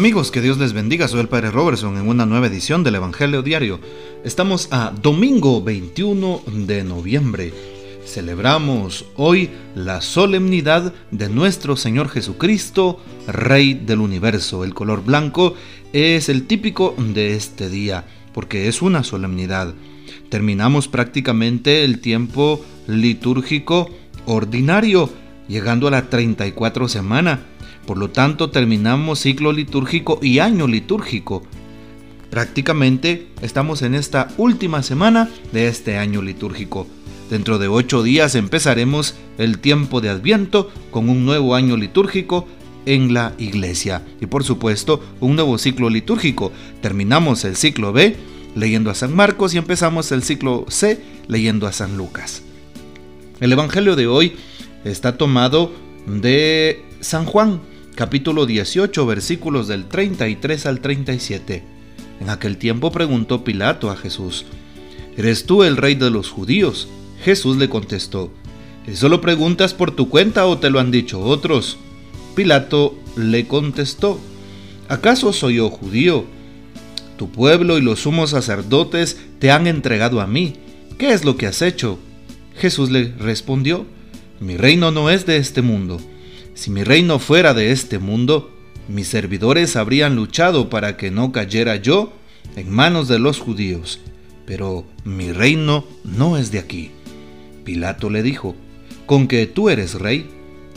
Amigos, que Dios les bendiga. Soy el Padre Robertson en una nueva edición del Evangelio Diario. Estamos a domingo 21 de noviembre. Celebramos hoy la solemnidad de nuestro Señor Jesucristo, Rey del universo. El color blanco es el típico de este día, porque es una solemnidad. Terminamos prácticamente el tiempo litúrgico ordinario, llegando a la 34 semana por lo tanto, terminamos ciclo litúrgico y año litúrgico. Prácticamente estamos en esta última semana de este año litúrgico. Dentro de ocho días empezaremos el tiempo de Adviento con un nuevo año litúrgico en la iglesia. Y por supuesto, un nuevo ciclo litúrgico. Terminamos el ciclo B leyendo a San Marcos y empezamos el ciclo C leyendo a San Lucas. El Evangelio de hoy está tomado de San Juan, capítulo 18, versículos del 33 al 37. En aquel tiempo preguntó Pilato a Jesús, ¿Eres tú el rey de los judíos? Jesús le contestó, ¿eso lo preguntas por tu cuenta o te lo han dicho otros? Pilato le contestó, ¿acaso soy yo judío? Tu pueblo y los sumos sacerdotes te han entregado a mí. ¿Qué es lo que has hecho? Jesús le respondió, mi reino no es de este mundo. Si mi reino fuera de este mundo, mis servidores habrían luchado para que no cayera yo en manos de los judíos, pero mi reino no es de aquí. Pilato le dijo, ¿con que tú eres rey?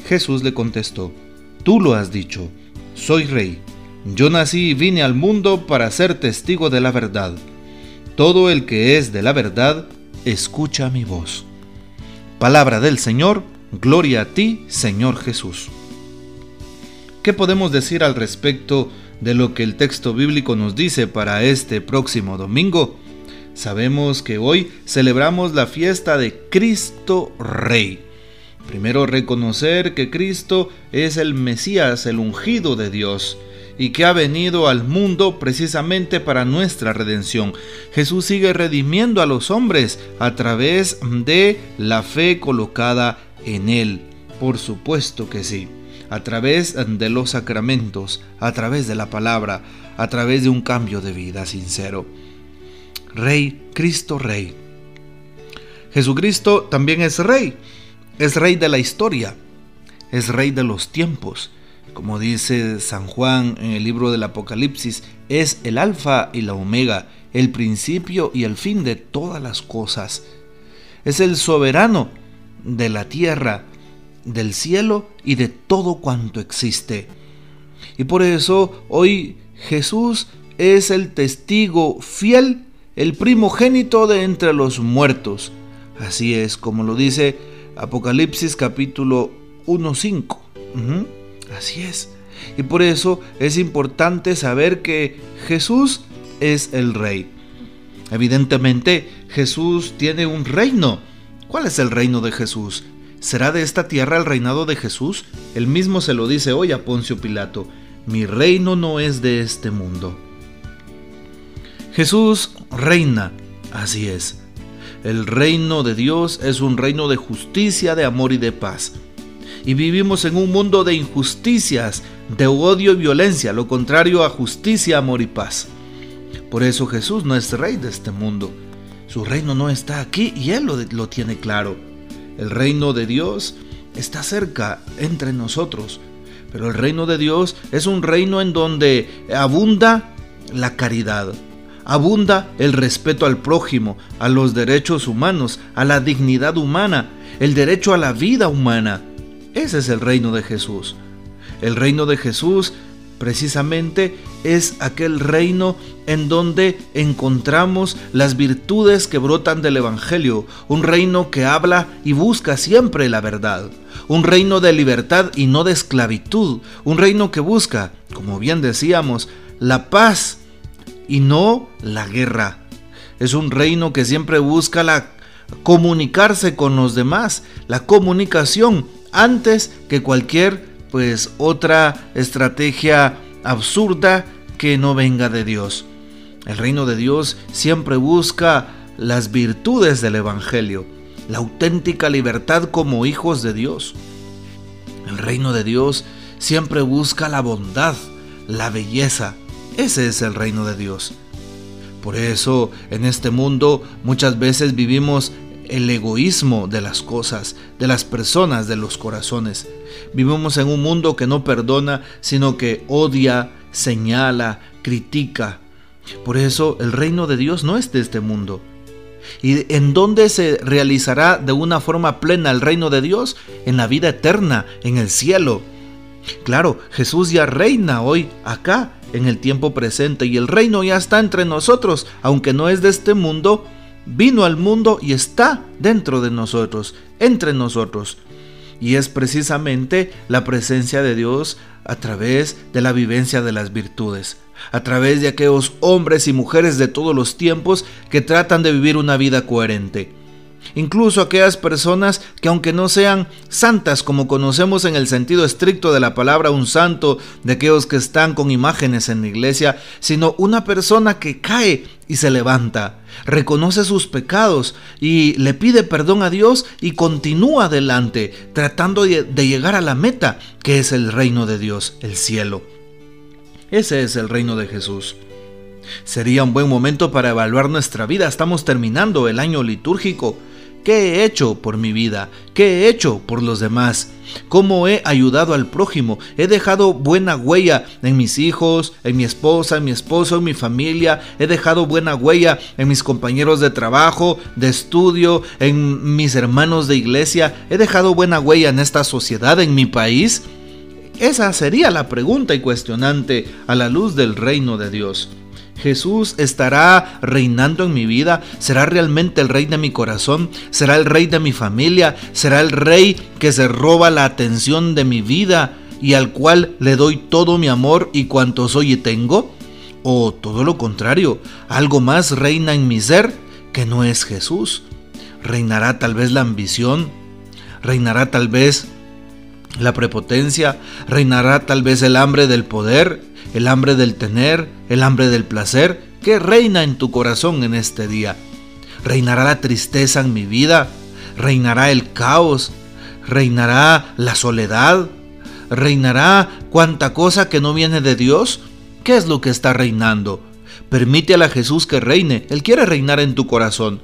Jesús le contestó, tú lo has dicho, soy rey. Yo nací y vine al mundo para ser testigo de la verdad. Todo el que es de la verdad, escucha mi voz. Palabra del Señor, Gloria a ti, Señor Jesús. ¿Qué podemos decir al respecto de lo que el texto bíblico nos dice para este próximo domingo? Sabemos que hoy celebramos la fiesta de Cristo Rey. Primero reconocer que Cristo es el Mesías, el ungido de Dios, y que ha venido al mundo precisamente para nuestra redención. Jesús sigue redimiendo a los hombres a través de la fe colocada en Él. Por supuesto que sí. A través de los sacramentos, a través de la palabra, a través de un cambio de vida sincero. Rey, Cristo Rey. Jesucristo también es Rey. Es Rey de la historia. Es Rey de los tiempos. Como dice San Juan en el libro del Apocalipsis, es el alfa y la omega, el principio y el fin de todas las cosas. Es el soberano de la tierra, del cielo y de todo cuanto existe. Y por eso hoy Jesús es el testigo fiel, el primogénito de entre los muertos. Así es como lo dice Apocalipsis capítulo 1.5. Así es. Y por eso es importante saber que Jesús es el rey. Evidentemente Jesús tiene un reino ¿Cuál es el reino de Jesús? ¿Será de esta tierra el reinado de Jesús? Él mismo se lo dice hoy a Poncio Pilato, mi reino no es de este mundo. Jesús reina, así es. El reino de Dios es un reino de justicia, de amor y de paz. Y vivimos en un mundo de injusticias, de odio y violencia, lo contrario a justicia, amor y paz. Por eso Jesús no es rey de este mundo. Su reino no está aquí y Él lo, tiene claro. El reino de Dios está cerca entre nosotros. Pero el reino de Dios es un reino en donde abunda la caridad, abunda el respeto al prójimo, a los derechos humanos, a la dignidad humana, el derecho a la vida humana. Ese es el reino de Jesús. El reino de Jesús precisamente es aquel reino en donde encontramos las virtudes que brotan del Evangelio, un reino que habla y busca siempre la verdad, un reino de libertad y no de esclavitud, un reino que busca, como bien decíamos, la paz y no la guerra. Es un reino que siempre busca la comunicarse con los demás, la comunicación antes que cualquier pues otra estrategia absurda que no venga de Dios. El reino de Dios siempre busca las virtudes del Evangelio, la auténtica libertad como hijos de Dios. El reino de Dios siempre busca la bondad, la belleza. Ese es el reino de Dios. Por eso en este mundo muchas veces vivimos el egoísmo de las cosas, de las personas, de los corazones. Vivimos en un mundo que no perdona, sino que odia, señala, critica. Por eso el reino de Dios no es de este mundo. ¿Y en dónde se realizará de una forma plena el reino de Dios? En la vida eterna, en el cielo. Claro, Jesús ya reina hoy acá, en el tiempo presente, y el reino ya está entre nosotros, aunque no es de este mundo, vino al mundo y está dentro de nosotros, entre nosotros. Y es precisamente la presencia de Dios a través de la vivencia de las virtudes, a través de aquellos hombres y mujeres de todos los tiempos que tratan de vivir una vida coherente incluso aquellas personas que aunque no sean santas como conocemos en el sentido estricto de la palabra un santo, de aquellos que están con imágenes en la iglesia, sino una persona que cae y se levanta, reconoce sus pecados y le pide perdón a Dios y continúa adelante, tratando de llegar a la meta, que es el reino de Dios, el cielo. Ese es el reino de Jesús. Sería un buen momento para evaluar nuestra vida. Estamos terminando el año litúrgico. ¿Qué he hecho por mi vida? ¿Qué he hecho por los demás? ¿Cómo he ayudado al prójimo? ¿He dejado buena huella en mis hijos, en mi esposa, en mi esposo, en mi familia? ¿He dejado buena huella en mis compañeros de trabajo, de estudio, en mis hermanos de iglesia? ¿He dejado buena huella en esta sociedad, en mi país? Esa sería la pregunta y cuestionante a la luz del reino de Dios. Jesús estará reinando en mi vida, será realmente el rey de mi corazón, será el rey de mi familia, será el rey que se roba la atención de mi vida y al cual le doy todo mi amor y cuanto soy y tengo. O todo lo contrario, algo más reina en mi ser que no es Jesús. Reinará tal vez la ambición, reinará tal vez la prepotencia, reinará tal vez el hambre del poder, el hambre del tener, el hambre del placer, que reina en tu corazón en este día. Reinará la tristeza en mi vida, reinará el caos, reinará la soledad, reinará cuanta cosa que no viene de Dios. ¿Qué es lo que está reinando? Permite a Jesús que reine, Él quiere reinar en tu corazón.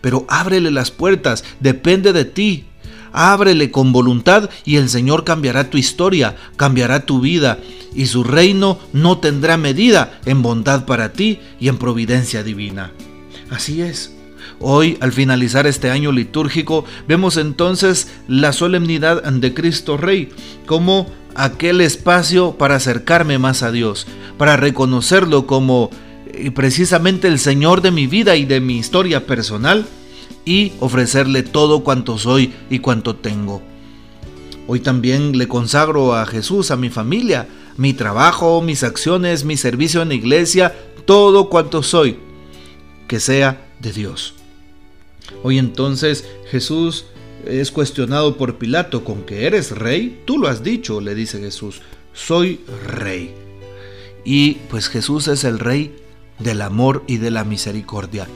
Pero ábrele las puertas, depende de ti, Ábrele con voluntad y el Señor cambiará tu historia, cambiará tu vida y su reino no tendrá medida en bondad para ti y en providencia divina. Así es. Hoy, al finalizar este año litúrgico, vemos entonces la solemnidad de Cristo Rey como aquel espacio para acercarme más a Dios, para reconocerlo como eh, precisamente el Señor de mi vida y de mi historia personal y ofrecerle todo cuanto soy y cuanto tengo. Hoy también le consagro a Jesús, a mi familia, mi trabajo, mis acciones, mi servicio en la iglesia, todo cuanto soy, que sea de Dios. Hoy entonces Jesús es cuestionado por Pilato con que eres rey, tú lo has dicho, le dice Jesús, soy rey. Y pues Jesús es el rey del amor y de la misericordia.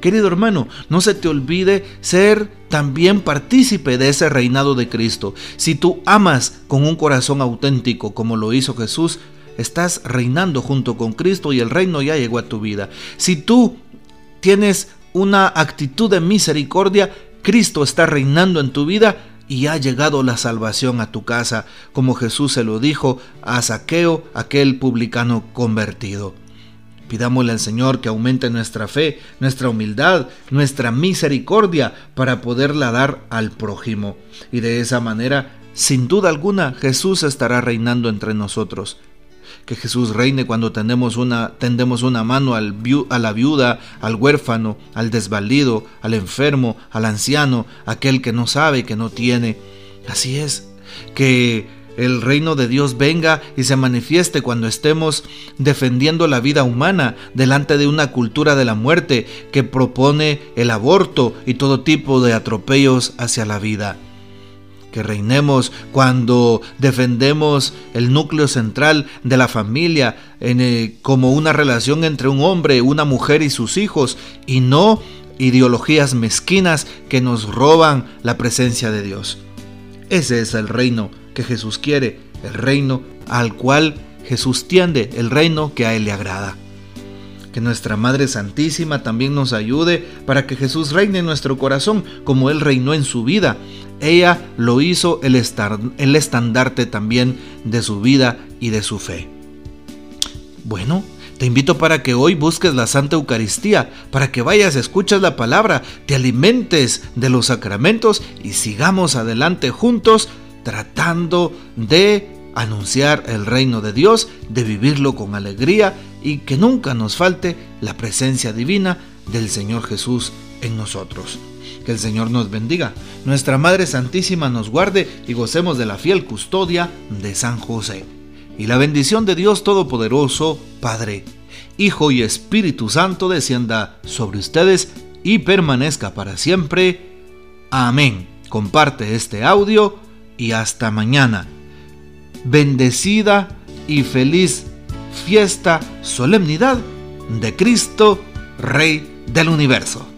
Querido hermano, no se te olvide ser también partícipe de ese reinado de Cristo. Si tú amas con un corazón auténtico como lo hizo Jesús, estás reinando junto con Cristo y el reino ya llegó a tu vida. Si tú tienes una actitud de misericordia, Cristo está reinando en tu vida y ha llegado la salvación a tu casa, como Jesús se lo dijo a Saqueo, aquel publicano convertido. Pidámosle al Señor que aumente nuestra fe, nuestra humildad, nuestra misericordia para poderla dar al prójimo. Y de esa manera, sin duda alguna, Jesús estará reinando entre nosotros. Que Jesús reine cuando tendemos una, tendemos una mano al a la viuda, al huérfano, al desvalido, al enfermo, al anciano, aquel que no sabe, que no tiene. Así es, que el reino de Dios venga y se manifieste cuando estemos defendiendo la vida humana delante de una cultura de la muerte que propone el aborto y todo tipo de atropellos hacia la vida. Que reinemos cuando defendemos el núcleo central de la familia eh, como una relación entre un hombre, una mujer y sus hijos y no ideologías mezquinas que nos roban la presencia de Dios. Ese es el reino que Jesús quiere, el reino al cual Jesús tiende el reino que a Él le agrada. Que nuestra Madre Santísima también nos ayude para que Jesús reine en nuestro corazón como Él reinó en su vida. Ella lo hizo el, el estandarte también de su vida y de su fe. Bueno, te invito para que hoy busques la Santa Eucaristía, para que vayas, escuches la palabra, te alimentes de los sacramentos y sigamos adelante juntos tratando de anunciar el reino de Dios, de vivirlo con alegría y que nunca nos falte la presencia divina del Señor Jesús en nosotros. Que el Señor nos bendiga, nuestra Madre Santísima nos guarde y gocemos de la fiel custodia de San José. Y la bendición de Dios Todopoderoso, Padre, Hijo y Espíritu Santo descienda sobre ustedes y permanezca para siempre. Amén. Comparte este audio y hasta mañana. Bendecida y feliz fiesta, solemnidad de Cristo, Rey del universo.